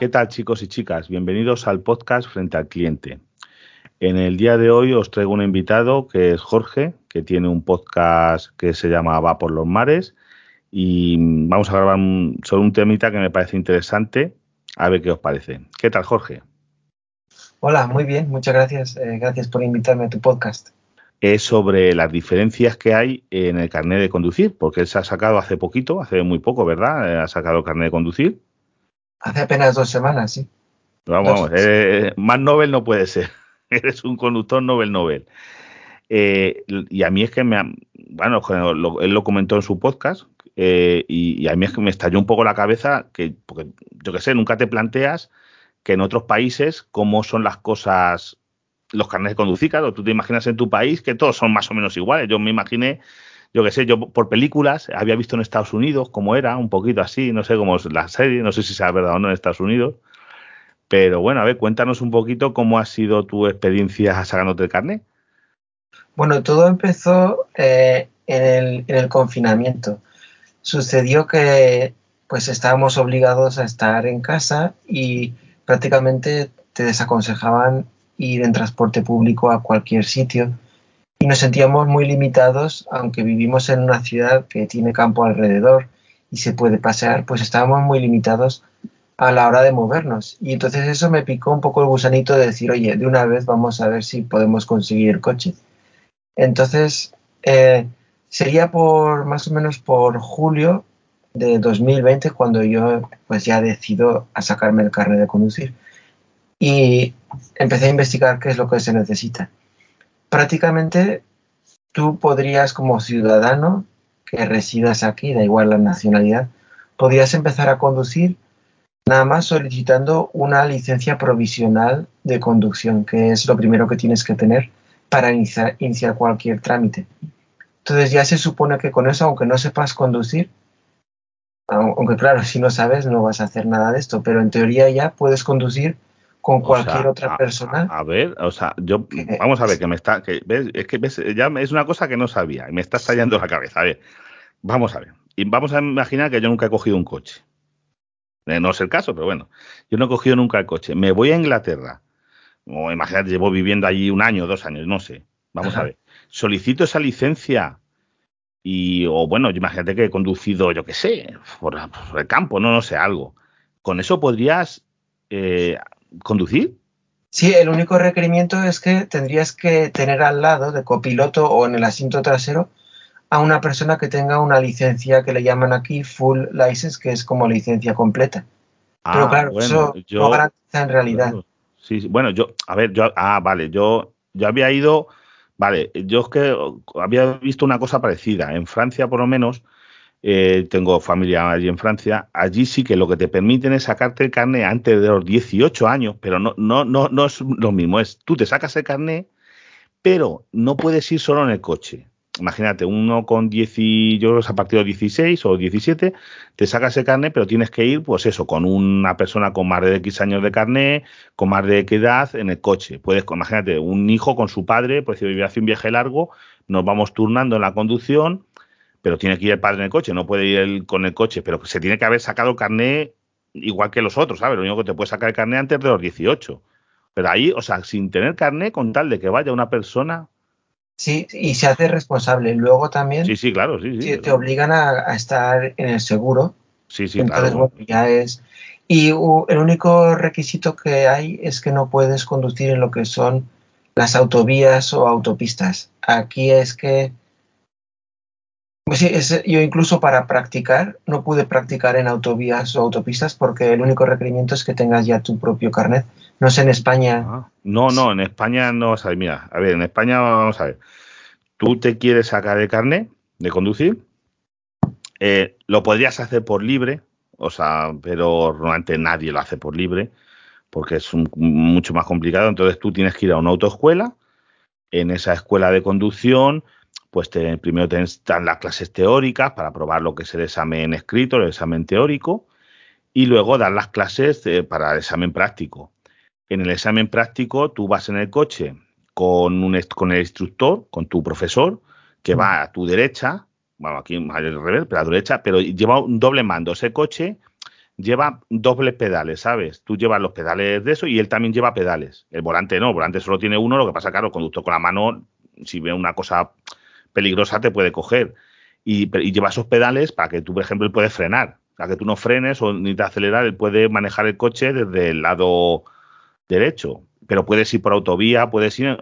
¿Qué tal chicos y chicas? Bienvenidos al podcast Frente al Cliente. En el día de hoy os traigo un invitado que es Jorge, que tiene un podcast que se llama Va por los mares y vamos a grabar sobre un temita que me parece interesante. A ver qué os parece. ¿Qué tal Jorge? Hola, muy bien, muchas gracias. Eh, gracias por invitarme a tu podcast. Es sobre las diferencias que hay en el carnet de conducir, porque él se ha sacado hace poquito, hace muy poco, ¿verdad? Eh, ha sacado el carnet de conducir. Hace apenas dos semanas, sí. Vamos, eh, más Nobel no puede ser. Eres un conductor Nobel Nobel. y a mí es que me, bueno, él lo comentó en su podcast, y, a mí es que me estalló un poco la cabeza que, porque yo qué sé, nunca te planteas que en otros países cómo son las cosas, los carnes de conducir, claro, tú te imaginas en tu país que todos son más o menos iguales. Yo me imaginé, yo qué sé, yo por películas había visto en Estados Unidos cómo era, un poquito así, no sé cómo es la serie, no sé si sea verdad o no en Estados Unidos. Pero bueno, a ver, cuéntanos un poquito cómo ha sido tu experiencia sacándote el carnet. Bueno, todo empezó eh, en, el, en el confinamiento. Sucedió que pues estábamos obligados a estar en casa y prácticamente te desaconsejaban ir en transporte público a cualquier sitio y nos sentíamos muy limitados, aunque vivimos en una ciudad que tiene campo alrededor y se puede pasear, pues estábamos muy limitados a la hora de movernos. Y entonces eso me picó un poco el gusanito de decir, oye, de una vez vamos a ver si podemos conseguir el coche. Entonces, eh, sería por más o menos por julio de 2020 cuando yo pues ya decido a sacarme el carnet de conducir y empecé a investigar qué es lo que se necesita. Prácticamente tú podrías como ciudadano que residas aquí, da igual la nacionalidad, podrías empezar a conducir nada más solicitando una licencia provisional de conducción, que es lo primero que tienes que tener para iniciar, iniciar cualquier trámite. Entonces ya se supone que con eso, aunque no sepas conducir, aunque claro, si no sabes no vas a hacer nada de esto, pero en teoría ya puedes conducir con cualquier otra persona. A, ver, o sea, yo vamos a ver que me está, que, ¿ves? es que ves, ya es una cosa que no sabía y me está estallando la cabeza. A ver, vamos a ver, y vamos a imaginar que yo nunca he cogido un coche. Eh, no es el caso, pero bueno, yo no he cogido nunca el coche. Me voy a Inglaterra, o imagínate, llevo viviendo allí un año, dos años, no sé. Vamos a ver, solicito esa licencia y, o bueno, imagínate que he conducido, yo qué sé, por, el campo, no, no sé, algo. ¿Con eso podrías eh, conducir? Sí, el único requerimiento es que tendrías que tener al lado de copiloto o en el asiento trasero a una persona que tenga una licencia que le llaman aquí full license, que es como licencia completa. Pero ah, claro, eso no garantiza en realidad. sí, bueno, yo, a ver, yo, ah, vale, yo, yo había ido Vale, yo es que había visto una cosa parecida. En Francia, por lo menos, eh, tengo familia allí en Francia, allí sí que lo que te permiten es sacarte el carnet antes de los 18 años, pero no, no, no, no es lo mismo, es tú te sacas el carnet, pero no puedes ir solo en el coche. Imagínate, uno con 10, yo creo a partir de 16 o 17, te sacas ese carnet, pero tienes que ir, pues eso, con una persona con más de X años de carnet, con más de X edad en el coche. Puedes, imagínate, un hijo con su padre, pues si hace un viaje largo, nos vamos turnando en la conducción, pero tiene que ir el padre en el coche, no puede ir él con el coche, pero se tiene que haber sacado el carnet igual que los otros, ¿sabes? Lo único que te puede sacar el carnet antes de los 18. Pero ahí, o sea, sin tener carnet, con tal de que vaya una persona, Sí, y se hace responsable. Luego también sí, sí, claro, sí, sí, te obligan a, estar en el seguro. Sí, sí, Entonces, bueno, ya es. Y el único requisito que hay es que no puedes conducir en lo que son las autovías o autopistas. Aquí es que. Pues yo incluso para practicar no pude practicar en autovías o autopistas porque el único requerimiento es que tengas ya tu propio carnet. No sé en España. Ah, no, no, en España no vas a. Mira, a ver, en España vamos a ver. Tú te quieres sacar el carnet de conducir, eh, lo podrías hacer por libre, o sea, pero normalmente nadie lo hace por libre porque es mucho más complicado. Entonces tú tienes que ir a una autoescuela. En esa escuela de conducción, pues te, primero te dan las clases teóricas para probar lo que es el examen escrito, el examen teórico, y luego dar las clases eh, para el examen práctico. En el examen práctico tú vas en el coche con, un, con el instructor, con tu profesor, que va a tu derecha, bueno, aquí al revés, pero a la derecha, pero lleva un doble mando. Ese coche lleva dobles pedales, ¿sabes? Tú llevas los pedales de eso y él también lleva pedales. El volante no, el volante solo tiene uno, lo que pasa, claro, el conductor con la mano, si ve una cosa peligrosa, te puede coger. Y, lleva esos pedales para que tú, por ejemplo, él puede frenar. Para que tú no frenes o ni te acelerar, él puede manejar el coche desde el lado derecho. Pero puedes ir por autovía, puedes ir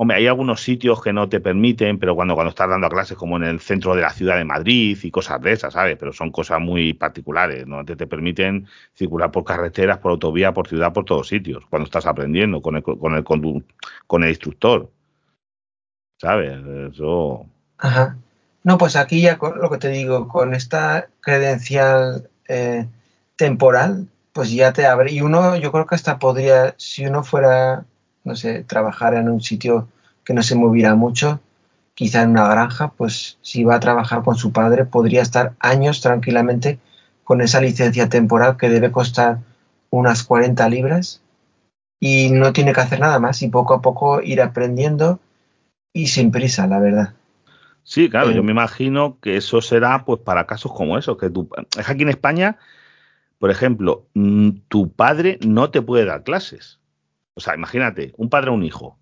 Hombre, hay algunos sitios que no te permiten, pero cuando, cuando estás dando clases, como en el centro de la ciudad de Madrid y cosas de esas, ¿sabes? Pero son cosas muy particulares, ¿no? Te, te permiten circular por carreteras, por autovía, por ciudad, por todos sitios, cuando estás aprendiendo con el, con el, con el instructor. ¿Sabes? Eso. Ajá. No, pues aquí ya lo que te digo, con esta credencial eh, temporal, pues ya te abre. Y uno, yo creo que hasta podría, si uno fuera no sé, trabajar en un sitio que no se moviera mucho, quizá en una granja, pues si va a trabajar con su padre podría estar años tranquilamente con esa licencia temporal que debe costar unas 40 libras y no tiene que hacer nada más y poco a poco ir aprendiendo y sin prisa, la verdad. Sí, claro, yo eh, me imagino que eso será pues para casos como esos, que tú, es aquí en España, por ejemplo, mm, tu padre no te puede dar clases. O sea, imagínate, un padre o un hijo.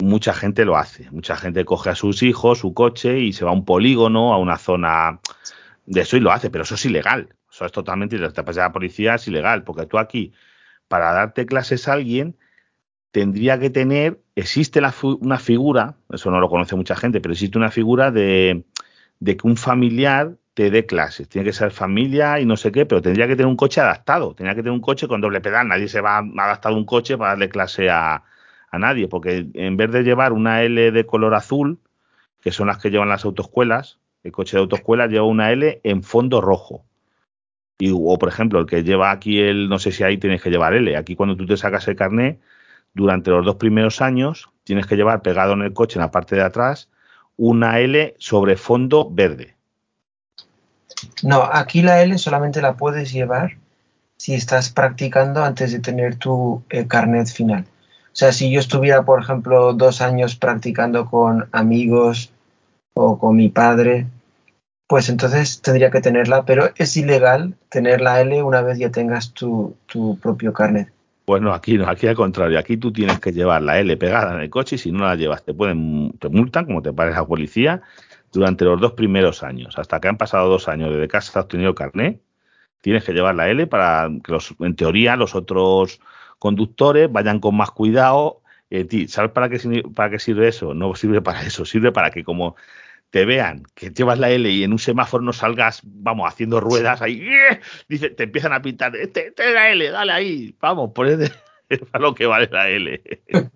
Mucha gente lo hace. Mucha gente coge a sus hijos, su coche y se va a un polígono, a una zona de eso y lo hace, pero eso es ilegal. Eso es totalmente, si te pasa a la policía, es ilegal, porque tú aquí, para darte clases a alguien, tendría que tener, existe una figura, eso no lo conoce mucha gente, pero existe una figura de, de que un familiar te dé clases. Tiene que ser familia y no sé qué, pero tendría que tener un coche adaptado. Tendría que tener un coche con doble pedal. Nadie se va a adaptar un coche para darle clase a, a nadie, porque en vez de llevar una L de color azul, que son las que llevan las autoescuelas, el coche de autoescuela lleva una L en fondo rojo. Y, o, por ejemplo, el que lleva aquí el, no sé si ahí tienes que llevar L. Aquí cuando tú te sacas el carnet, durante los dos primeros años, tienes que llevar pegado en el coche, en la parte de atrás, una L sobre fondo verde. No, aquí la L solamente la puedes llevar si estás practicando antes de tener tu eh, carnet final. O sea, si yo estuviera, por ejemplo, dos años practicando con amigos o con mi padre, pues entonces tendría que tenerla, pero es ilegal tener la L una vez ya tengas tu, tu propio carnet. Pues no, aquí no, aquí al contrario, aquí tú tienes que llevar la L pegada en el coche y si no la llevas te pueden, te multan, como te parece la policía, durante los dos primeros años. Hasta que han pasado dos años desde que has obtenido el carnet, tienes que llevar la L para que, los, en teoría, los otros conductores vayan con más cuidado. Eh, ¿Sabes para qué, para qué sirve eso? No sirve para eso, sirve para que como te vean que llevas la L y en un semáforo no salgas, vamos, haciendo ruedas ahí, dice, te empiezan a pintar, este, este es la L, dale ahí, vamos, es para lo que vale la L.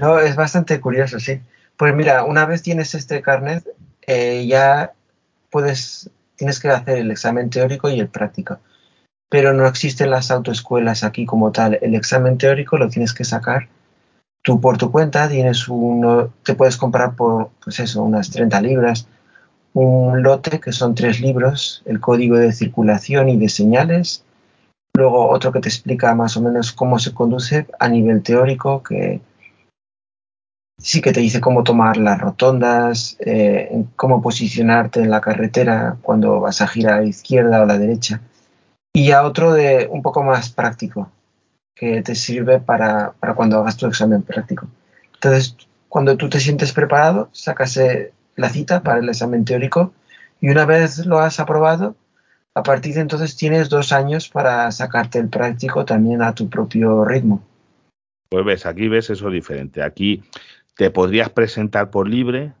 No, es bastante curioso, sí. Pues mira, una vez tienes este carnet, eh, ya puedes, tienes que hacer el examen teórico y el práctico. Pero no existen las autoescuelas aquí como tal. El examen teórico lo tienes que sacar tú por tu cuenta. Tienes uno, te puedes comprar por, pues eso, unas 30 libras, un lote que son tres libros, el código de circulación y de señales. Luego otro que te explica más o menos cómo se conduce a nivel teórico, que sí que te dice cómo tomar las rotondas, eh, cómo posicionarte en la carretera cuando vas a girar a la izquierda o a la derecha. Y ya otro de un poco más práctico, que te sirve para, cuando hagas tu examen práctico. Entonces, cuando tú te sientes preparado, sacas eh, la cita para el examen teórico y una vez lo has aprobado, a partir de entonces tienes dos años para sacarte el práctico también a tu propio ritmo. Pues ves, aquí ves eso diferente. Aquí te podrías presentar por libre.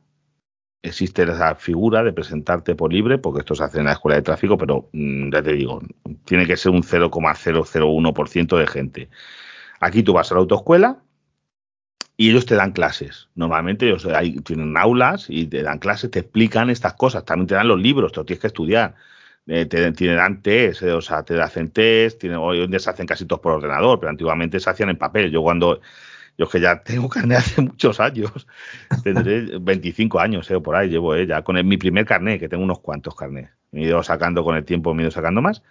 Existe esa figura de presentarte por libre, porque esto se hace en la escuela de tráfico, pero mm, ya te digo, tiene que ser un 0,001% de gente. Aquí tú vas a la autoescuela y ellos te dan clases. Normalmente ellos tienen aulas y te dan clases, te explican estas cosas. También te dan los libros, te tienes que estudiar. Eh, te, dan test, eh, o sea, te hacen test. hoy en día se hacen casi todos por ordenador, pero antiguamente se hacían en papel. Yo cuando yo que ya tengo carnet hace muchos años, tendré 25 años, eh, por ahí llevo, eh, ya con mi primer carnet, que tengo unos cuantos carnets. Me he ido sacando con el tiempo, me he ido sacando más.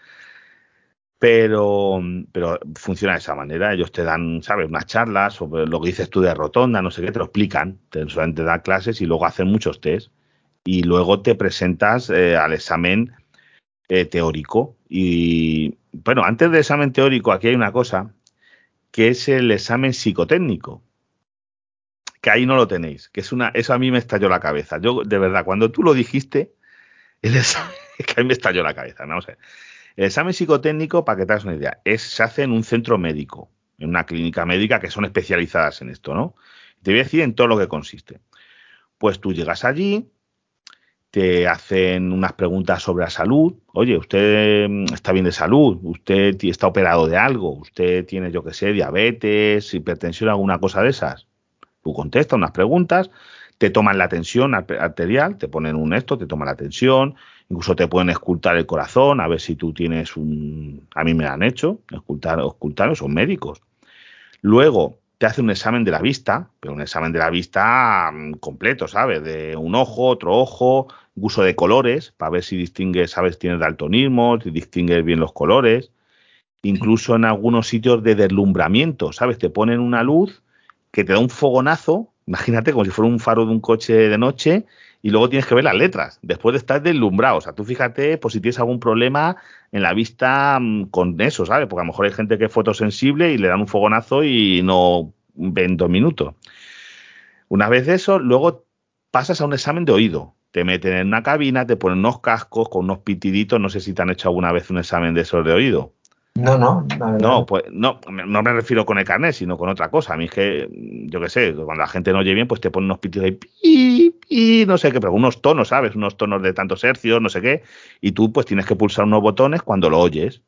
Pero, pero funciona de esa manera. Ellos te dan, ¿sabes? Unas charlas sobre lo que dices tú de rotonda, no sé qué, te lo explican. Te, solamente dan clases y luego hacen muchos test. Y luego te presentas eh, al examen eh, teórico, Y bueno, antes del examen teórico, aquí hay una cosa, que es el examen psicotécnico. Que ahí no lo tenéis, que es una, eso a mí me estalló la cabeza. Yo, de verdad, cuando tú lo dijiste, el examen, que a mí me estalló la cabeza. El examen psicotécnico, para que te hagas una idea, es, se hace en un centro médico, en una clínica médica que son especializadas en esto, ¿no? Te voy a decir en todo lo que consiste. Pues tú llegas allí, te hacen unas preguntas sobre la salud. Oye, usted mm, está bien de salud, usted está operado de algo, usted tiene, yo qué sé, diabetes, hipertensión, alguna cosa de esas. Tú contestas unas preguntas, te toman la tensión arterial, te ponen un esto, te toman la tensión, incluso te pueden escultar el corazón, a ver si tú tienes un... A mí me han hecho, escultar, escultar son médicos. Luego te hace un examen de la vista, pero un examen de la vista mm, completo, ¿sabes? De un ojo, otro ojo, uso de colores, para ver si distingues, sabes, tienes daltonismo, si distingues bien los colores. Incluso en algunos sitios de deslumbramiento, ¿sabes? Te ponen una luz que te da un fogonazo, imagínate como si fuera un faro de un coche de noche, y luego tienes que ver las letras, después de estar deslumbrado. O sea, tú fíjate, por si tienes algún problema en la vista mm, con eso, ¿sabes? Porque a lo mejor hay gente que es fotosensible y le dan un fogonazo y no ven dos minutos. Una vez eso, luego pasas a un examen de oído te meten en una cabina, te ponen unos cascos con unos pitiditos. No sé si te han hecho alguna vez un examen de esos de oído. No, no, no, pues no, no me refiero con el carnet, sino con otra cosa. A mí es que, yo qué sé, cuando la gente no oye bien, pues te ponen unos pitidos ahí, y no sé qué, pero unos tonos, ¿sabes? Unos tonos de tantos hercios, no sé qué, y tú pues tienes que pulsar unos botones cuando lo oyes,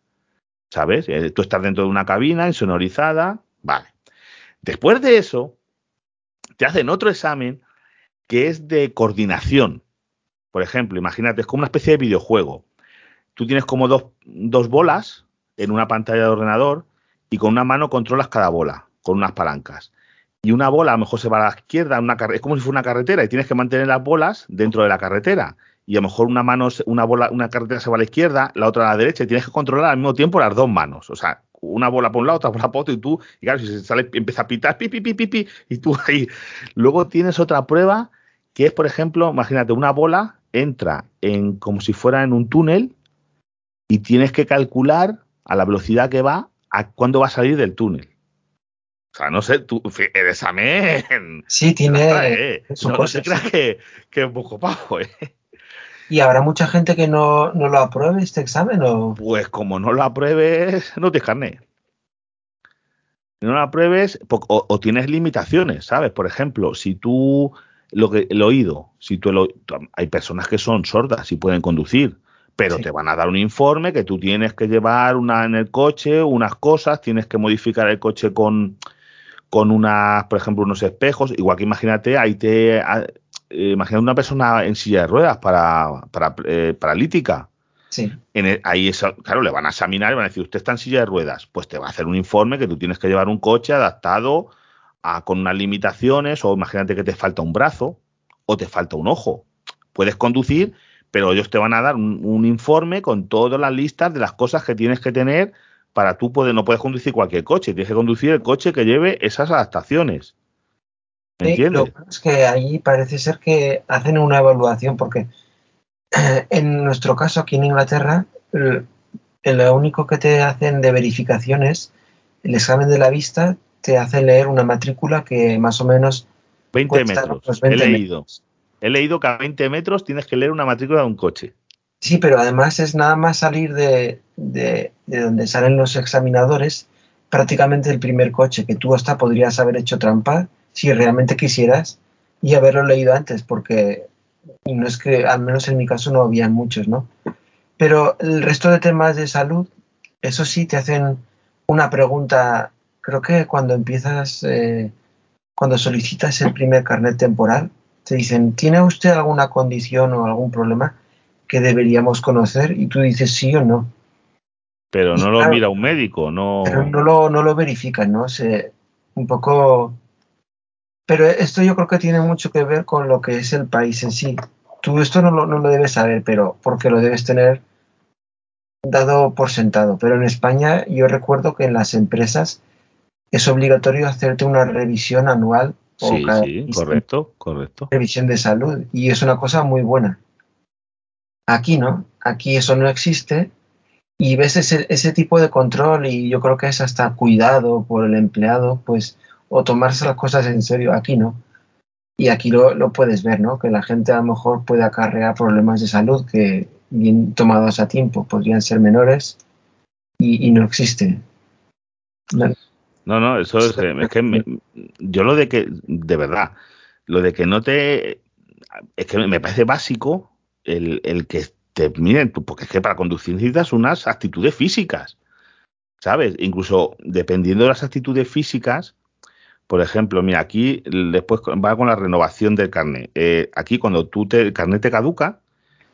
¿sabes? Eh, tú estás dentro de una cabina insonorizada, vale. Después de eso, te hacen otro examen que es de coordinación. Por ejemplo, imagínate, es como una especie de videojuego. Tú tienes como dos, dos bolas en una pantalla de ordenador y con una mano controlas cada bola, con unas palancas. Y una bola a lo mejor se va a la izquierda, una es como si fuera una carretera y tienes que mantener las bolas dentro de la carretera. Y a lo mejor una mano, una bola, una carretera se va a la izquierda, la otra a la derecha y tienes que controlar al mismo tiempo las dos manos. O sea, una bola por un lado, otra bola por otro y tú, y claro, si se sale, empieza a pitar, pi, pi, pi, pi, pi, y tú ahí. Luego tienes otra prueba que es, por ejemplo, imagínate, una bola entra en como si fuera en un túnel y tienes que calcular a la velocidad que va a cuándo va a salir del túnel. O sea, no sé, tú, el examen. Sí, tiene. Eh, no, se crea que, que, es poco pajo, ¿eh? ¿Y habrá mucha gente que no, no, lo apruebe este examen? O? Pues como no lo apruebes, no te carne. Si no lo apruebes, o, o, tienes limitaciones, ¿sabes? Por ejemplo, si tú lo que el oído, si tú el, hay personas que son sordas y pueden conducir, pero te van a dar un informe que tú tienes que llevar una en el coche, unas cosas, tienes que modificar el coche con con unas, por ejemplo, unos espejos, igual que imagínate, ahí te eh, imagina una persona en silla de ruedas para, para eh, paralítica. Sí. En ahí eso, claro, le van a examinar y van a decir, usted está en silla de ruedas, pues te va a hacer un informe que tú tienes que llevar un coche adaptado con unas limitaciones, o imagínate que te falta un brazo o te falta un ojo. Puedes conducir, pero ellos te van a dar un, informe con todas las listas de las cosas que tienes que tener para tú poder, no puedes conducir cualquier coche, tienes que conducir el coche que lleve esas adaptaciones. ¿Me entiendes? es que ahí parece ser que hacen una evaluación, porque en nuestro caso aquí en Inglaterra, lo único que te hacen de verificación es el examen de la vista te hace leer una matrícula que más o menos... 20 metros. He leído. He leído que a 20 metros tienes que leer una matrícula de un coche. Sí, pero además es nada más salir de, de, donde salen los examinadores, prácticamente el primer coche, que tú hasta podrías haber hecho trampa si realmente quisieras y haberlo leído antes, porque no es que, al menos en mi caso, no habían muchos, ¿no? Pero el resto de temas de salud, eso sí, te hacen una pregunta creo que cuando empiezas, eh, cuando solicitas el primer carnet temporal, te dicen, ¿tiene usted alguna condición o algún problema que deberíamos conocer? Y tú dices sí o no. Pero no lo mira un médico, no. Pero no lo, no lo verifican, ¿no? Se, un poco. Pero esto yo creo que tiene mucho que ver con lo que es el país en sí. Tú esto no lo, no lo debes saber, pero porque lo debes tener dado por sentado. Pero en España yo recuerdo que en las empresas es obligatorio hacerte una revisión anual. Sí, sí, correcto, correcto. Revisión de salud. Y es una cosa muy buena. Aquí no, aquí eso no existe y ves ese, ese tipo de control y yo creo que es hasta cuidado por el empleado, pues, o tomarse las cosas en serio. Aquí no. Y aquí lo, lo puedes ver, ¿no? Que la gente a lo mejor puede acarrear problemas de salud que bien tomados a tiempo podrían ser menores y, y no existe. No, no, eso es, es que me, yo lo de que, de verdad, lo de que no te, es que me parece básico el, el que te miren, porque es que para conducir necesitas unas actitudes físicas, ¿sabes? Incluso dependiendo de las actitudes físicas, por ejemplo, mira, aquí después va con la renovación del carnet. Eh, aquí cuando tú te, el carnet te caduca,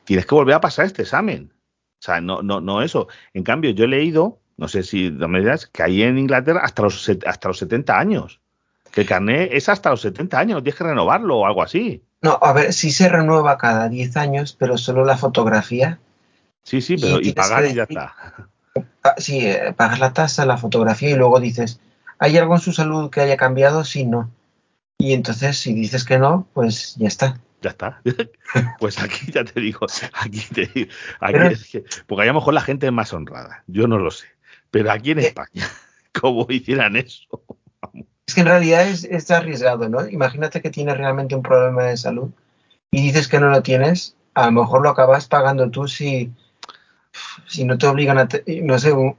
tienes que volver a pasar este examen. O sea, no, no, no eso. En cambio, yo he leído, no sé si no me dirás, que ahí en Inglaterra hasta los, hasta los 70 años. Que el carnet es hasta los 70 años, tienes que renovarlo o algo así. No, a ver, sí se renueva cada 10 años, pero solo la fotografía. Sí, sí, pero y, y pagar y ya está. Ah, sí, eh, pagas la tasa, la fotografía y luego dices, ¿hay algo en su salud que haya cambiado? Sí, no. Y entonces, si dices que no, pues ya está. Ya está. Pues aquí ya te digo, aquí te digo, aquí es que, porque a lo mejor la gente es más honrada, yo no lo sé. Pero aquí en eh, España, ¿cómo hicieran eso? Es que en realidad es, es, arriesgado, ¿no? Imagínate que tienes realmente un problema de salud y dices que no lo tienes, a lo mejor lo acabas pagando tú si, si no te obligan a, te, no sé, un,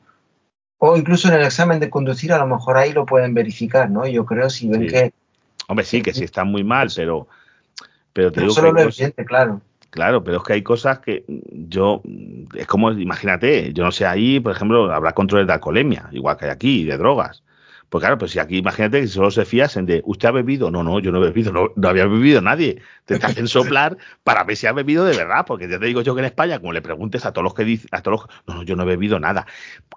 o incluso en el examen de conducir a lo mejor ahí lo pueden verificar, ¿no? Yo creo si ven sí. que... Hombre, sí, que sí está muy mal, pero, pero te no digo solo que lo evidente, claro. Claro, pero es que hay cosas que yo, es como, imagínate, yo no sé, ahí, por ejemplo, habrá controles de alcoholemia, igual que hay aquí, de drogas. Pues claro, pues si aquí imagínate que solo se fíasen de, ¿usted ha bebido? No, no, yo no he bebido, no, había bebido nadie. Te hacen soplar para ver si has bebido de verdad, porque ya te digo yo que en España, como le preguntes a todos los que dicen, a todos los, no, no, yo no he bebido nada.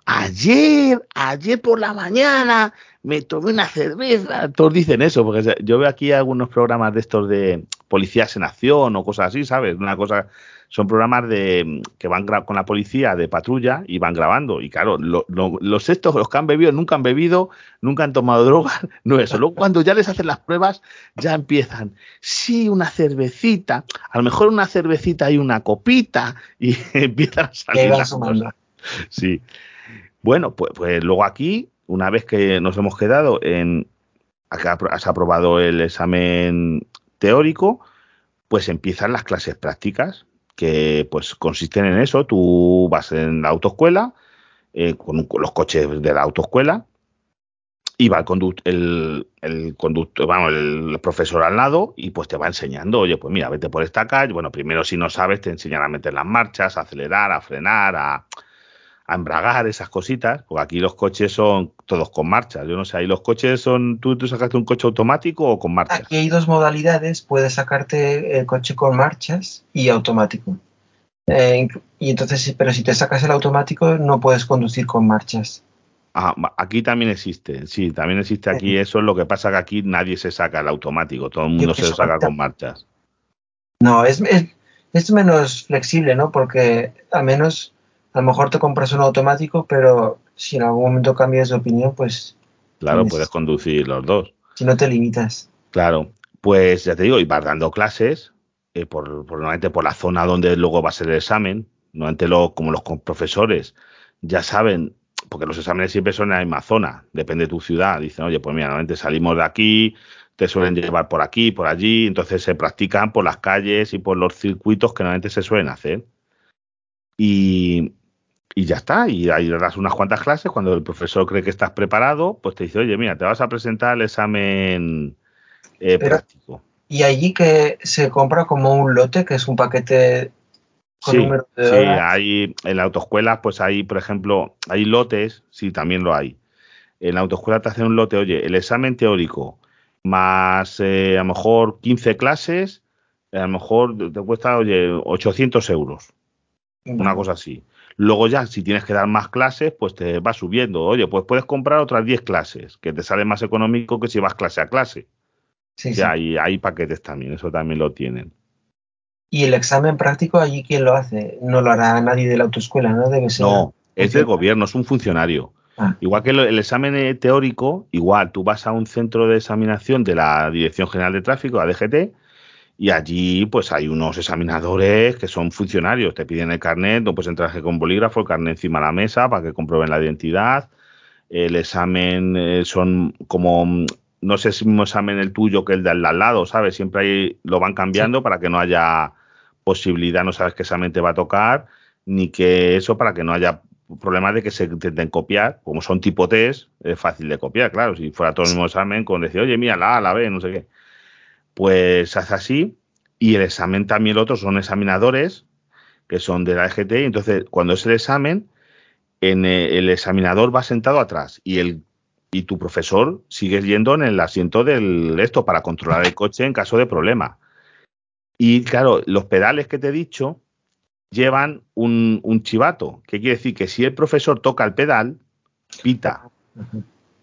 Ayer, ayer por la mañana, me tomé una cerveza. Todos dicen eso, porque yo veo aquí algunos programas de estos de policías en acción o cosas así, ¿sabes? Una cosa, son programas de que van con la policía de patrulla y van grabando. Y claro, lo, lo, los estos, los que han bebido, nunca han bebido, nunca han tomado drogas, no eso. Luego cuando ya les hacen las pruebas, ya empiezan, sí, una cervecita, a lo mejor una cervecita y una copita, y empiezan a salir las cosas. Sí. Bueno, pues, pues luego aquí, una vez que nos hemos quedado en, acá has aprobado el examen teórico, pues empiezan las clases prácticas, que pues consisten en eso. Tú vas en la autoescuela, eh, con, los coches de la autoescuela, y va el conductor, el, el conductor, vamos, el profesor al lado, y pues te va enseñando, oye, pues mira, vete por esta calle. Bueno, primero si no sabes, te enseñan a meter las marchas, a acelerar, a frenar, a, a embragar, esas cositas, porque aquí los coches son todos con marchas. Yo no sé, ahí los coches son, ¿tú, tú sacaste un coche automático o con marchas? Aquí hay dos modalidades, puedes sacarte el coche con marchas y automático. Eh, y entonces, pero si te sacas el automático, no puedes conducir con marchas. Ah, aquí también existe, sí, también existe aquí sí. eso, es lo que pasa que aquí nadie se saca el automático, todo el mundo se lo saca falta. con marchas. No, es, es, es menos flexible, ¿no? Porque al menos a lo mejor te compras un automático, pero si en algún momento cambias de opinión, pues... Claro, tienes, puedes conducir los dos. Si no te limitas. Claro, pues ya te digo, y vas dando clases, eh, por, por, normalmente por la zona donde luego va a ser el examen, normalmente lo, como los profesores ya saben, porque los exámenes siempre son en la misma zona, depende de tu ciudad, dicen, oye, pues mira, normalmente salimos de aquí, te suelen llevar por aquí, por allí, entonces se practican por las calles y por los circuitos que normalmente se suelen hacer. Y, y ya está, y ahí das unas cuantas clases, cuando el profesor cree que estás preparado, pues te dice, oye, mira, te vas a presentar el examen eh, Pero, práctico. Y allí que se compra como un lote, que es un paquete con sí, número de sí, hay en la autoescuela, pues hay, por ejemplo, hay lotes, sí, también lo hay. En la autoescuela te hacen un lote, oye, el examen teórico más eh, a lo mejor 15 clases, a lo mejor te cuesta, oye, 800 euros. Una cosa así. Luego ya, si tienes que dar más clases, pues te va subiendo. Oye, pues puedes comprar otras 10 clases, que te sale más económico que si vas clase a clase. Sí, o sea, sí. Hay, hay paquetes también, eso también lo tienen. ¿Y el examen práctico allí quién lo hace? No lo hará nadie de la autoescuela, ¿no? Debe ser. No, es del gobierno, es un funcionario. Ah. Igual que el examen teórico, igual tú vas a un centro de examinación de la Dirección General de Tráfico, a DGT, y allí pues hay unos examinadores que son funcionarios, te piden el carnet, no puedes entrar con bolígrafo, el carnet encima de la mesa para que comprueben la identidad. El examen eh, son como, no sé si es mismo examen el tuyo que el del al lado, ¿sabes? Siempre ahí lo van cambiando para que no haya posibilidad, no sabes qué examen te va a tocar, ni que eso para que no haya problemas de que se intenten copiar, como son tipo test, es fácil de copiar, claro, si fuera todo el mismo examen, con decir, oye, mira, la A, la B, no sé qué pues hace así. Y el examen también el otro son examinadores que son de la EGT. Y entonces, cuando es el examen, en el, examinador va sentado atrás y el y tu profesor sigue yendo en el asiento del esto para controlar el coche en caso de problema. Y claro, los pedales que te he dicho llevan un, un chivato, que quiere decir que si el profesor toca el pedal, pita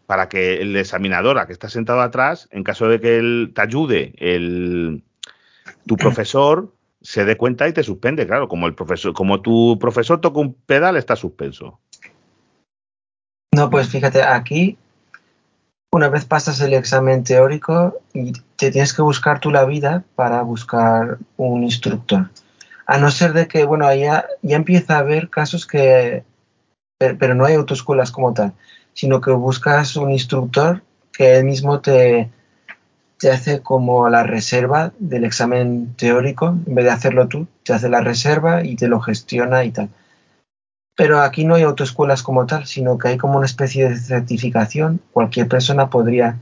para que el examinador a que está sentado atrás, en caso de que él te ayude, el, tu profesor se dé cuenta y te suspende, claro, como el profesor, como tu profesor toca un pedal, está suspenso. No, pues fíjate, aquí una vez pasas el examen teórico y te tienes que buscar tú la vida para buscar un instructor. A no ser de que, bueno, ya, ya empieza a haber casos que, pero no hay autoescuelas como tal sino que buscas un instructor que él mismo te, te hace como la reserva del examen teórico, en vez de hacerlo tú, te hace la reserva y te lo gestiona y tal. Pero aquí no hay autoescuelas como tal, sino que hay como una especie de certificación. Cualquier persona podría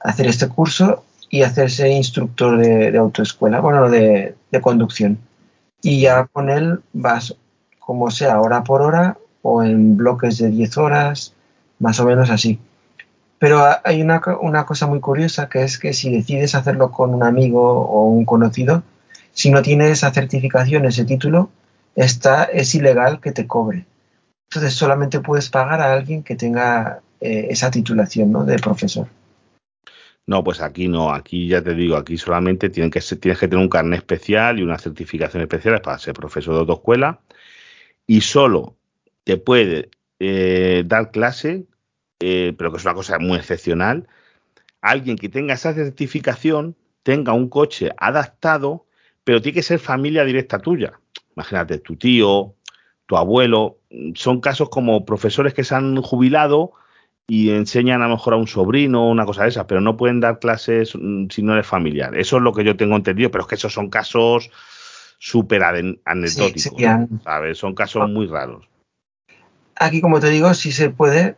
hacer este curso y hacerse instructor de, autoescuela, bueno, de, de, conducción. Y ya con él vas, como sea, hora por hora o en bloques de 10 horas más o menos así. Pero hay una, cosa muy curiosa que es que si decides hacerlo con un amigo o un conocido, si no tienes esa certificación, ese título, está, es ilegal que te cobre. Entonces solamente puedes pagar a alguien que tenga eh, esa titulación ¿no? de profesor. No, pues aquí no, aquí ya te digo, aquí solamente tienen que tienes que tener un carnet especial y una certificación especial para ser profesor de autoescuela y solo te puede eh, dar clase eh, pero que es una cosa muy excepcional, alguien que tenga esa certificación tenga un coche adaptado, pero tiene que ser familia directa tuya. Imagínate, tu tío, tu abuelo, son casos como profesores que se han jubilado y enseñan a lo mejor a un sobrino o una cosa de esas, pero no pueden dar clases mm, si no eres familiar. Eso es lo que yo tengo entendido, pero es que esos son casos súper anecdóticos, ¿sabes? Son casos muy raros. Aquí, como te digo, si se puede,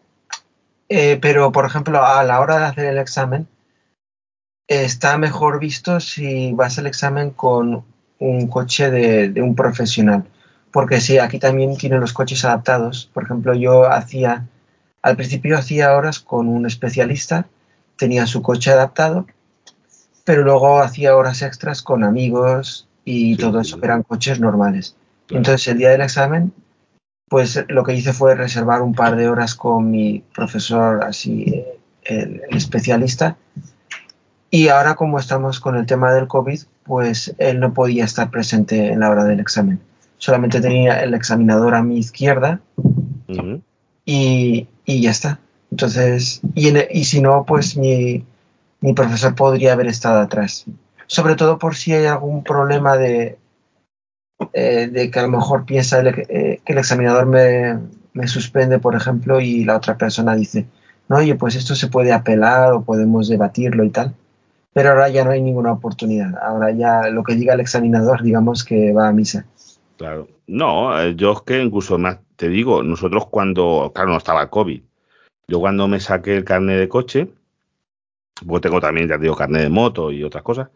eh, pero, por ejemplo, a la hora de hacer el examen, está mejor visto si vas al examen con un coche de, un profesional. Porque sí, aquí también tienen los coches adaptados. Por ejemplo, yo hacía, al principio hacía horas con un especialista, tenía su coche adaptado, pero luego hacía horas extras con amigos y todo eso eran coches normales. Entonces, el día del examen pues lo que hice fue reservar un par de horas con mi profesor, así, el, especialista. Y ahora como estamos con el tema del COVID, pues él no podía estar presente en la hora del examen. Solamente tenía el examinador a mi izquierda y, ya está. Entonces, y, y si no, pues mi, mi profesor podría haber estado atrás. Sobre todo por si hay algún problema de, eh, de que a lo mejor piensa eh, que el examinador me, suspende, por ejemplo, y la otra persona dice, no, oye, pues esto se puede apelar o podemos debatirlo y tal. Pero ahora ya no hay ninguna oportunidad. Ahora ya lo que diga el examinador, digamos que va a misa. Claro. No, eh, yo es que incluso más te digo, nosotros cuando, claro, no estaba el COVID. Yo cuando me saqué el carnet de coche, pues tengo también, ya digo, carnet de moto y otras cosas,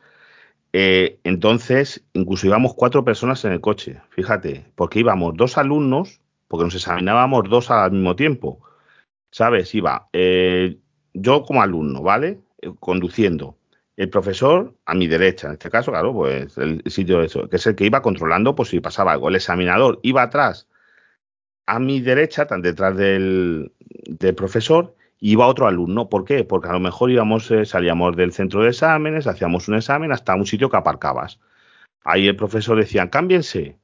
eh, entonces, incluso íbamos cuatro personas en el coche, fíjate, porque íbamos dos alumnos, porque nos examinábamos dos al mismo tiempo, ¿sabes? Iba eh, yo como alumno, ¿vale? Eh, conduciendo. El profesor a mi derecha, en este caso, claro, pues el sitio de eso, que es el que iba controlando por si pasaba algo. El examinador iba atrás a mi derecha, tan detrás del, del profesor, iba otro alumno. ¿Por qué? Porque a lo mejor íbamos, eh, salíamos del centro de exámenes, hacíamos un examen hasta un sitio que aparcabas. Ahí el profesor decía, cámbiense.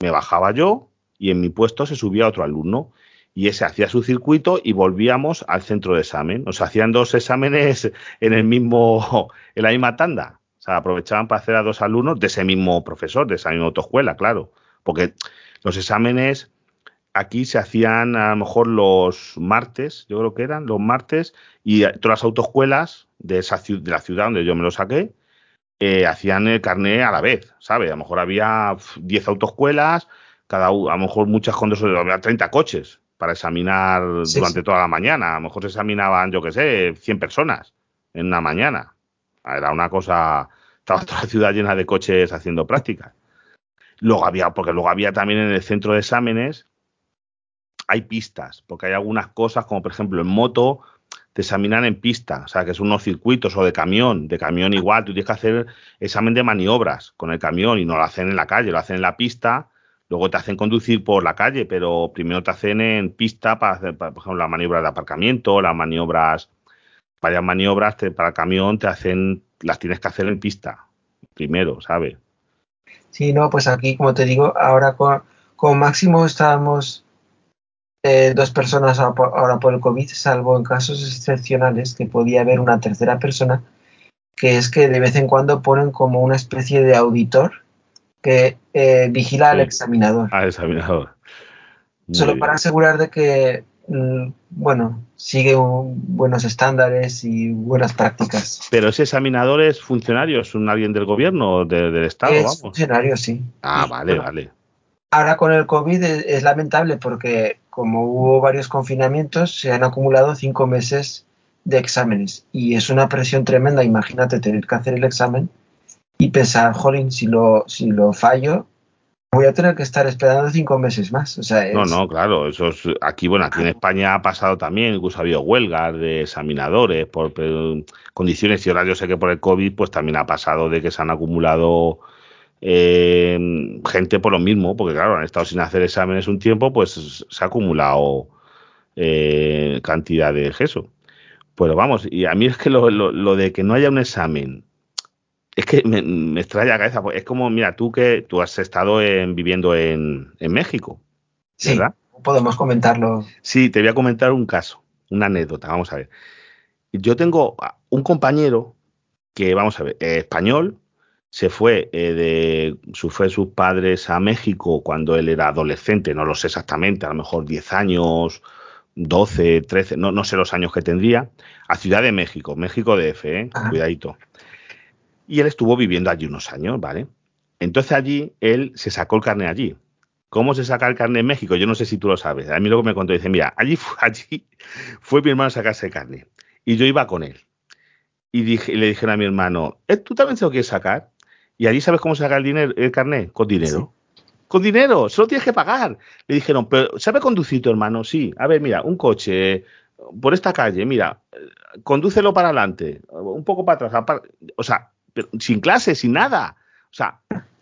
Me bajaba yo y en mi puesto se subía otro alumno. Y ese hacía su circuito y volvíamos al centro de examen. O sea, hacían dos exámenes en el mismo, en la misma tanda. sea, aprovechaban para hacer a dos alumnos de ese mismo profesor, de esa misma autoescuela, claro. Porque los exámenes aquí se hacían a lo mejor los martes, yo creo que eran los martes, y todas las autoescuelas de, esa, de la ciudad donde yo me lo saqué, eh, hacían el carné a la vez, ¿sabes? A lo mejor había 10 autoescuelas, cada a lo mejor muchas con dos, había 30 coches para examinar durante toda la mañana. A lo mejor se examinaban, yo qué sé, 100 personas en una mañana. Era una cosa, estaba toda la ciudad llena de coches haciendo prácticas. Luego había, porque luego había también en el centro de exámenes, hay pistas, porque hay algunas cosas, como por ejemplo en moto, te examinan en pista, o sea, que son unos circuitos o de camión, de camión igual, tú tienes que hacer examen de maniobras con el camión y no lo hacen en la calle, lo hacen en la pista, luego te hacen conducir por la calle, pero primero te hacen en pista para hacer, por ejemplo, las maniobras de aparcamiento, las maniobras, varias maniobras para el camión te hacen, las tienes que hacer en pista, primero, ¿sabes? Sí, no, pues aquí, como te digo, ahora con, con Máximo estábamos eh, dos personas ahora por el COVID, salvo en casos excepcionales que podía haber una tercera persona, que es que de vez en cuando ponen como una especie de auditor que eh, vigila al examinador. Al examinador. Solo para asegurar de que, mm, bueno, sigue buenos estándares y buenas prácticas. Pero ese examinador es funcionario, es un alguien del gobierno o del Estado, es funcionario, sí. Ah, vale, vale. Ahora con el COVID es lamentable porque como hubo varios confinamientos, se han acumulado cinco meses de exámenes y es una presión tremenda. Imagínate tener que hacer el examen y pensar, jolín, si lo, si lo fallo, voy a tener que estar esperando cinco meses más. O sea, No, no, claro, eso es, aquí, bueno, aquí en España ha pasado también, incluso ha habido huelgas de examinadores por, condiciones y ahora yo sé que por el COVID, pues también ha pasado de que se han acumulado eh, gente por lo mismo, porque claro, han estado sin hacer exámenes un tiempo, pues se ha acumulado eh, cantidad de gesso. Pues vamos, y a mí es que lo, lo, de que no haya un examen, es que me, me extrae la cabeza, es como, mira, tú que tú has estado en, viviendo en, en México, ¿verdad? Sí, podemos comentarlo. Sí, te voy a comentar un caso, una anécdota, vamos a ver. Yo tengo un compañero que, vamos a ver, español, se fue eh, de su, fue sus padres a México cuando él era adolescente, no lo sé exactamente, a lo mejor 10 años, 12, 13, no, no sé los años que tendría, a Ciudad de México, México DF, ¿eh? cuidadito. Y él estuvo viviendo allí unos años, ¿vale? Entonces allí él se sacó el carnet allí. ¿Cómo se saca el carnet en México? Yo no sé si tú lo sabes. A mí lo que me contó, dice, mira, allí, allí fue mi hermano a sacarse el carnet. Y yo iba con él. Y, dije, y le dijeron a mi hermano, ¿Eh, ¿tú también se lo quieres sacar? Y allí sabes cómo se saca el dinero, el carnet, con dinero. Con dinero, solo tienes que pagar. Le dijeron, pero ¿sabe conducir tu hermano? Sí. A ver, mira, un coche por esta calle, mira, condúcelo para adelante, un poco para atrás, o sea, sin clase, sin nada. O sea,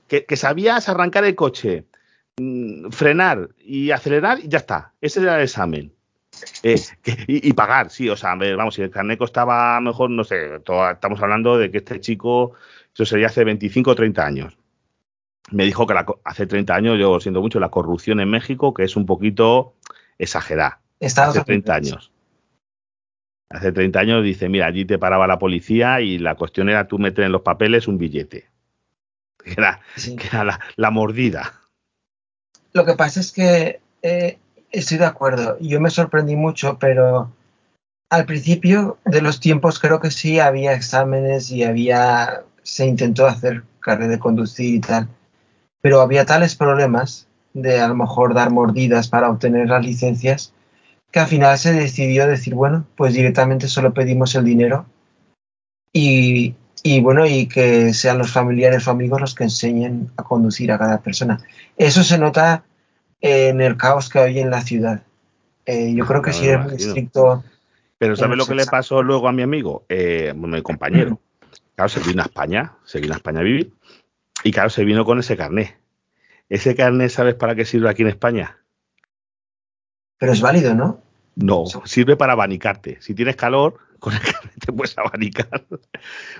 que, sabías arrancar el coche, mm, frenar y acelerar y ya está. Ese era el examen. Eh, y, pagar, sí, o sea, vamos, si el carnet costaba mejor, no sé, estamos hablando de que este chico eso sería hace 25 o 30 años. Me dijo que hace 30 años, yo siento mucho, la corrupción en México, que es un poquito exagerada. hace 30 años. Hace 30 años dice, mira, allí te paraba la policía y la cuestión era tú meter en los papeles un billete. Que era, la, mordida. Lo que pasa es que eh, estoy de acuerdo. Yo me sorprendí mucho, pero al principio de los tiempos creo que sí había exámenes y había se intentó hacer carne de conducir y tal, pero había tales problemas de a lo mejor dar mordidas para obtener las licencias que al final se decidió decir, bueno, pues directamente solo pedimos el dinero y, y bueno, y que sean los familiares o amigos los que enseñen a conducir a cada persona. Eso se nota en el caos que hay en la ciudad. Eh, yo creo que sí es muy estricto. Pero ¿sabes lo que le pasó luego a mi amigo? Eh, mi compañero. Claro, se vino a España, se vino a España a vivir. Y claro, se vino con ese carnet. ¿Ese carnet sabes para qué sirve aquí en España? Pero es válido, ¿no? No, sirve para abanicarte. Si tienes calor, con el carnet te puedes abanicar.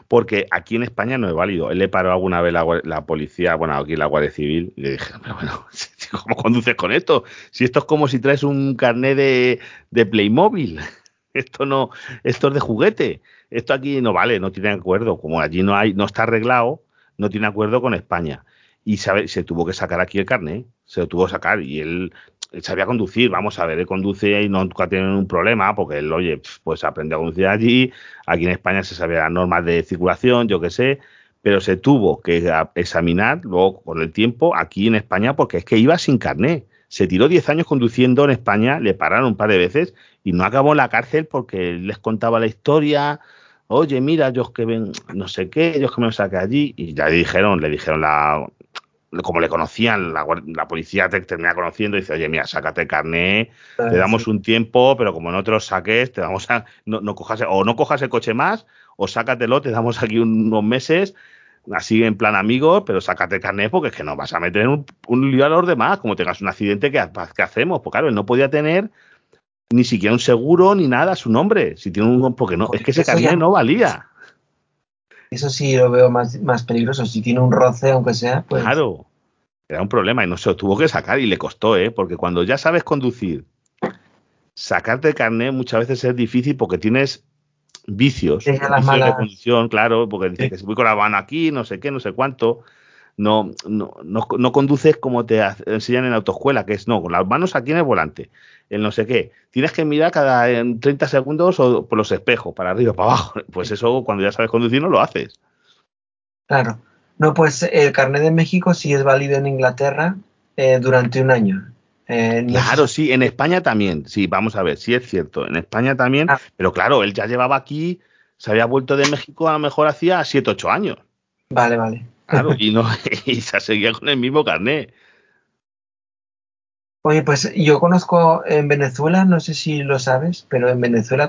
Porque aquí en España no es válido. Él le paró alguna vez la, policía, bueno, aquí la Guardia Civil, y le dije, pero bueno, ¿cómo conduces con esto? Si esto es como si traes un carnet de, de Playmobil. esto no, esto es de juguete. Esto aquí no vale, no tiene acuerdo. Como allí no hay, no está arreglado, no tiene acuerdo con España. Y sabe, se tuvo que sacar aquí el carnet, se lo tuvo que sacar. Y él, sabía conducir, vamos a ver, él conduce y nunca tiene un problema, porque él, oye, pues aprendió a conducir allí. Aquí en España se sabía las normas de circulación, yo qué sé pero se tuvo que examinar luego con el tiempo aquí en España porque es que iba sin carné. Se tiró 10 años conduciendo en España, le pararon un par de veces y no acabó en la cárcel porque les contaba la historia. Oye, mira, yo que ven, no sé qué, yo que me saqué allí. Y ya le dijeron, le dijeron la, como le conocían, la, policía te termina conociendo y dice, oye, mira, sácate carné, te damos un tiempo, pero como no te lo saques, te vamos a, no, no cojas, o no cojas el coche más, o sácatelo, te damos aquí unos meses, así en plan amigo, pero sácate carné porque es que no vas a meter un, un lío a los demás, como tengas un accidente, ¿qué, ¿qué hacemos? Pues claro, él no podía tener ni siquiera un seguro ni nada a su nombre, si tiene un, porque no, es que ese carné no valía. Eso sí lo veo más, más peligroso. Si tiene un roce, aunque sea, pues. Claro. Era un problema y no se lo tuvo que sacar y le costó, ¿eh? Porque cuando ya sabes conducir, sacarte el carnet muchas veces es difícil porque tienes vicios, vicios de conducción, claro, porque dices que si voy con la mano aquí, no sé qué, no sé cuánto. No, no, no, conduces como te enseñan en la autoescuela, que es no, con las manos aquí en el volante, el no sé qué. Tienes que mirar cada 30 segundos o por los espejos, para arriba, para abajo. Pues eso cuando ya sabes conducir no lo haces. Claro. No, pues el carnet de México sí es válido en Inglaterra eh, durante un año. Eh, claro, sí, en España también. Sí, vamos a ver, sí es cierto. En España también, ah. pero claro, él ya llevaba aquí, se había vuelto de México a lo mejor hacía 7, 8 años. Vale, vale. Claro, y, no, y se seguía con el mismo carnet. Oye, pues yo conozco en Venezuela, no sé si lo sabes, pero en Venezuela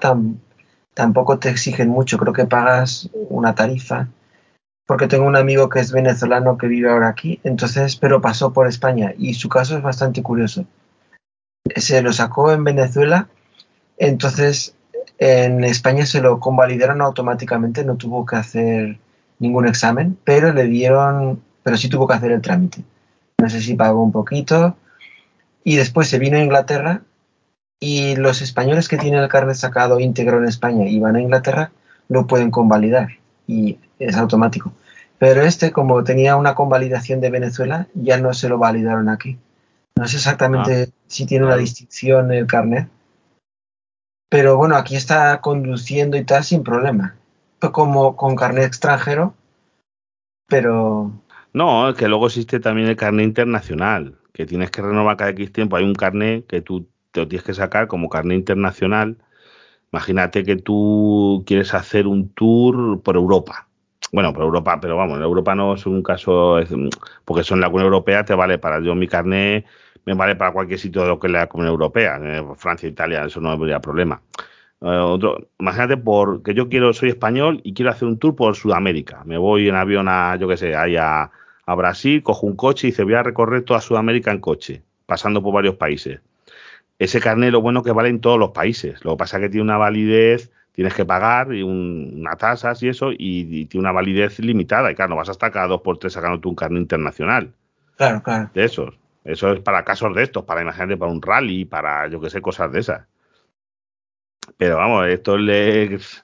tampoco te exigen mucho, creo que pagas una tarifa, porque tengo un amigo que es venezolano que vive ahora aquí, entonces, pero pasó por España y su caso es bastante curioso. Se lo sacó en Venezuela, entonces en España se lo convalidaron automáticamente, no tuvo que hacer ningún examen, pero le dieron, pero sí tuvo que hacer el trámite. No sé si pagó un poquito y después se vino a Inglaterra y los españoles que tienen el carnet sacado íntegro en España y van a Inglaterra lo pueden convalidar y es automático. Pero este, como tenía una convalidación de Venezuela, ya no se lo validaron aquí. No sé exactamente ah. si tiene una distinción el carnet. Pero bueno, aquí está conduciendo y tal sin problema. Como con carnet extranjero, pero... No, es que luego existe también el carnet internacional que tienes que renovar cada X tiempo, hay un carnet que tú te tienes que sacar como carnet internacional. Imagínate que tú quieres hacer un tour por Europa. Bueno, por Europa, pero vamos, en Europa no es un caso, porque eso en la Unión Europea te vale para yo mi carnet, me vale para cualquier sitio de lo que es la Comunidad Europea, Francia, Italia, eso no habría problema. Eh, otro, imagínate porque yo quiero, soy español y quiero hacer un tour por Sudamérica. Me voy en avión a, yo qué sé, ahí a, a Brasil, cojo un coche y dice voy a recorrer toda Sudamérica en coche, pasando por varios países. Ese carnet lo bueno que vale en todos los países. Lo que pasa es que tiene una validez, tienes que pagar y una tasa y eso, y, tiene una validez limitada. Y claro, no vas hasta cada dos por tres sacándote un carnet internacional. Claro, claro. De esos. Eso es para casos de estos, para imagínate, para un rally, para yo que sé, cosas de esas. Pero vamos, esto es.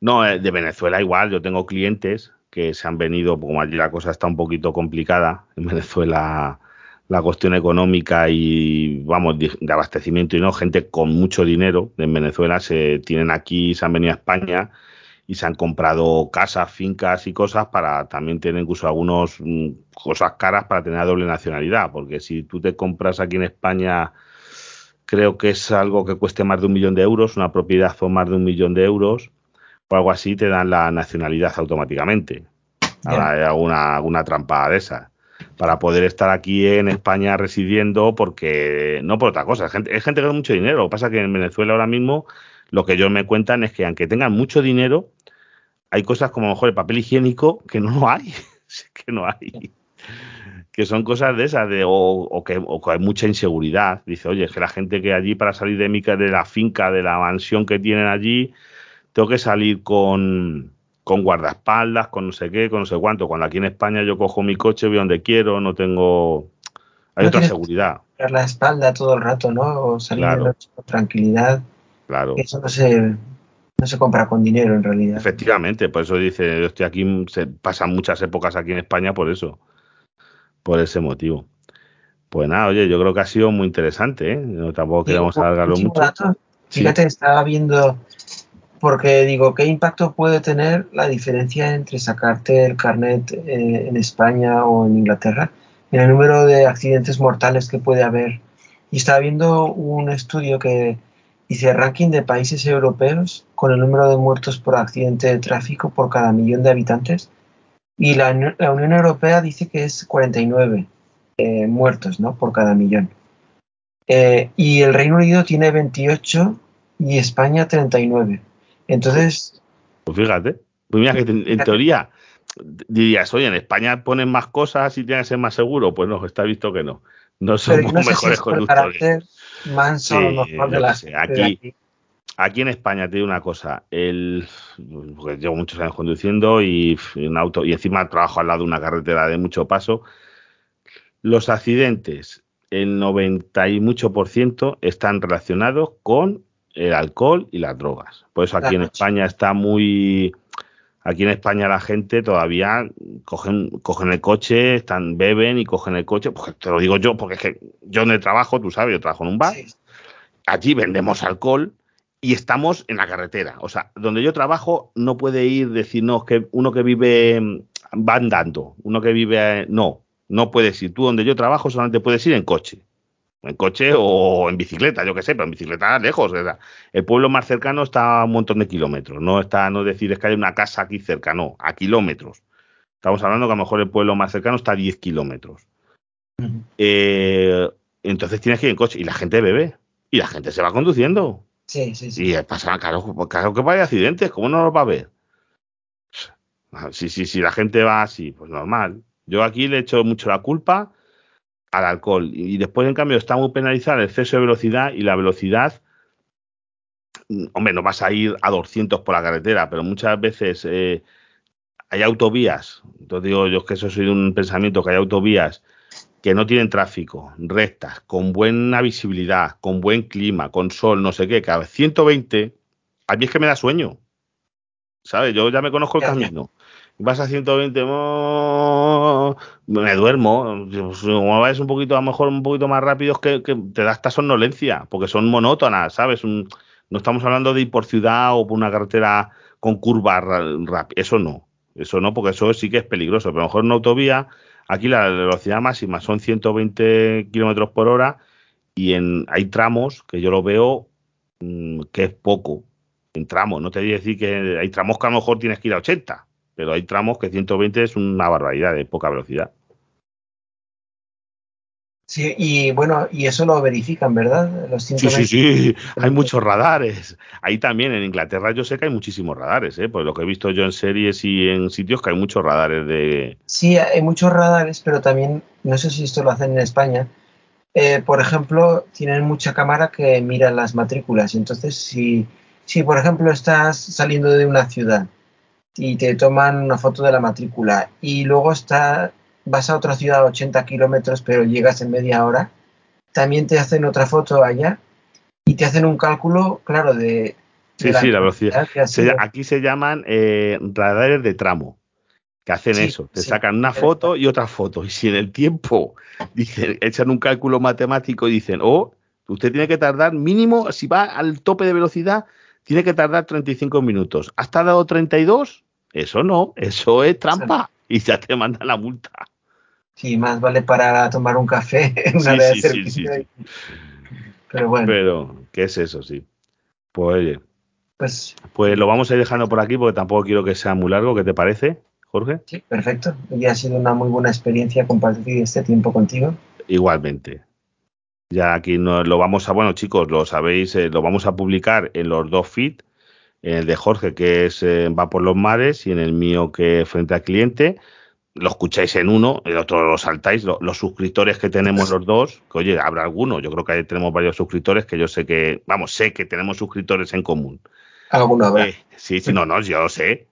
No, eh, de Venezuela igual, yo tengo clientes que se han venido, como allí la cosa está un poquito complicada, en Venezuela la cuestión económica y, vamos, de, abastecimiento y no, gente con mucho dinero en Venezuela se tienen aquí, se han venido a España y se han comprado casas, fincas y cosas para también tener incluso algunos mm, cosas caras para tener doble nacionalidad, porque si tú te compras aquí en España, creo que es algo que cueste más de un millón de euros, una propiedad o más de un millón de euros, o algo así, te dan la nacionalidad automáticamente. Ahora hay alguna, alguna trampa de esas. Para poder estar aquí en España residiendo, porque no por otra cosa, es gente, es gente con mucho dinero. Lo que pasa es que en Venezuela ahora mismo lo que ellos me cuentan es que aunque tengan mucho dinero, hay cosas como a lo mejor el papel higiénico que no hay, que no hay. Que son cosas de esas, de, o, que, o, que, hay mucha inseguridad. Dice, oye, es que la gente que allí para salir de, mi, de la finca, de la mansión que tienen allí, tengo que salir con, con guardaespaldas, con no sé qué, con no sé cuánto. Cuando aquí en España yo cojo mi coche, voy donde quiero, no tengo... Hay otra seguridad. La espalda todo el rato, ¿no? O salir con tranquilidad. Claro. Eso no se, no se compra con dinero en realidad. Efectivamente, por eso dice, yo estoy aquí, se pasan muchas épocas aquí en España por eso, por ese motivo. Pues nada, oye, yo creo que ha sido muy interesante, ¿eh? No, tampoco queremos alargarlo mucho. Fíjate, estaba viendo, porque digo, ¿qué impacto puede tener la diferencia entre sacarte el carnet eh, en España o en Inglaterra? En el número de accidentes mortales que puede haber. Y estaba viendo un estudio que dice ranking de países europeos con el número de muertos por accidente de tráfico por cada millón de habitantes. Y la, Unión Europea dice que es 49 eh, muertos ¿no? por cada millón. Eh, y el Reino Unido tiene 28 y España 39. Entonces... Pues fíjate, pues mira que en, teoría dirías, oye, en España ponen más cosas y tiene que ser más seguro. Pues no, está visto que no. No somos mejores conductores. Manso, aquí, aquí en España te digo una cosa, el, pues llevo muchos años conduciendo y un auto y encima trabajo al lado de una carretera de mucho paso. Los accidentes el 90 y mucho por ciento están relacionados con el alcohol y las drogas. Por eso aquí en España está muy... Aquí en España la gente todavía cogen, cogen el coche, están beben y cogen el coche. Pues te lo digo yo, porque es que yo el trabajo, tú sabes, yo trabajo en un bar. Allí vendemos alcohol y estamos en la carretera. O sea, donde yo trabajo no puede ir decir, no, que uno que vive va andando, uno que vive, no, no puedes ir. Tú donde yo trabajo solamente puedes ir en coche. En coche o en bicicleta, yo qué sé, pero en bicicleta lejos. El pueblo más cercano está a un montón de kilómetros. No está, no decir es que hay una casa aquí cerca, no, a kilómetros. Estamos hablando que a lo mejor el pueblo más cercano está a 10 kilómetros. Eh, entonces tienes que ir en coche y la gente bebe y la gente se va conduciendo. Sí, sí, sí. Y pasa, claro, claro que vaya accidentes, ¿cómo no los va a ver? Sí, sí, sí, la gente va así, pues normal. Yo aquí le echo mucho la culpa al alcohol y después en cambio está muy penalizado el exceso de velocidad y la velocidad mm, hombre no vas a ir a 200 por la carretera pero muchas veces eh, hay autovías entonces digo yo que eso soy un pensamiento que hay autovías que no tienen tráfico rectas con buena visibilidad con buen clima con sol no sé qué cada 120 a mí es que me da sueño ¿sabes? yo ya me conozco el camino vas a 120, me duermo. Como vas un poquito, a lo mejor un poquito más rápido, es que, te da esta somnolencia, porque son monótonas, ¿sabes? no estamos hablando de ir por ciudad o por una carretera con curvas eso no, eso no, porque eso sí que es peligroso, pero a lo mejor en una autovía, aquí la velocidad máxima son 120 kilómetros por hora y en, hay tramos que yo lo veo mm, que es poco, en tramos, no te voy a decir que hay tramos que a lo mejor tienes que ir a 80, pero hay tramos que 120 es una barbaridad de poca velocidad. Sí, y bueno, y eso lo verifican, ¿verdad? Los Sí, sí, sí, hay muchos radares. Ahí también en Inglaterra yo sé que hay muchísimos radares, ¿eh? Por lo que he visto yo en series y en sitios que hay muchos radares de... Sí, hay muchos radares, pero también, no sé si esto lo hacen en España, eh, por ejemplo, tienen mucha cámara que mira las matrículas. Entonces, si, si por ejemplo estás saliendo de una ciudad y te toman una foto de la matrícula y luego está, vas a otra ciudad a 80 kilómetros pero llegas en media hora, también te hacen otra foto allá y te hacen un cálculo, claro, de... sí, sí, la velocidad. aquí se llaman eh, radares de tramo, que hacen eso, te sacan una foto y otra foto. Y si en el tiempo dicen, echan un cálculo matemático y dicen, oh, usted tiene que tardar mínimo, si va al tope de velocidad, tiene que tardar 35 minutos. ¿Has tardado 32? Eso no, eso es trampa y ya te mandan la multa. Sí, más vale para tomar un café en una sí, sí, sí, Pero bueno. Pero, ¿qué es eso? Sí. Pues oye. Pues, pues lo vamos a ir dejando por aquí porque tampoco quiero que sea muy largo. ¿Qué te parece, Jorge? Sí, perfecto. Y ha sido una muy buena experiencia compartir este tiempo contigo. Igualmente. Ya aquí no, lo vamos a, bueno chicos, lo sabéis, eh, lo vamos a publicar en los dos feeds en el de Jorge, que es eh, Va por los mares, y en el mío, que es Frente al Cliente lo escucháis en uno, el otro lo saltáis. Los, los suscriptores que tenemos los dos, que oye, habrá alguno. Yo creo que tenemos varios suscriptores que yo sé que, vamos, sé que tenemos suscriptores en común. Alguno habrá. Eh, sí, sí, no, no, yo lo sé.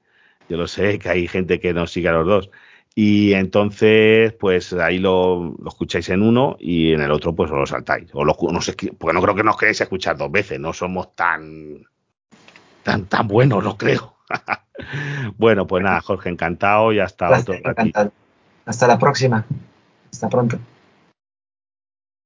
Yo lo sé, que hay gente que nos sigue a los dos. Y entonces, pues ahí lo, lo escucháis en uno y en el otro, pues os lo saltáis. O lo, no sé, porque no creo que nos queráis escuchar dos veces. No somos tan, tan, tan buenos, no creo. Bueno, pues nada, Jorge, encantado y hasta Gracias, otro ratito. Hasta la próxima. Hasta pronto.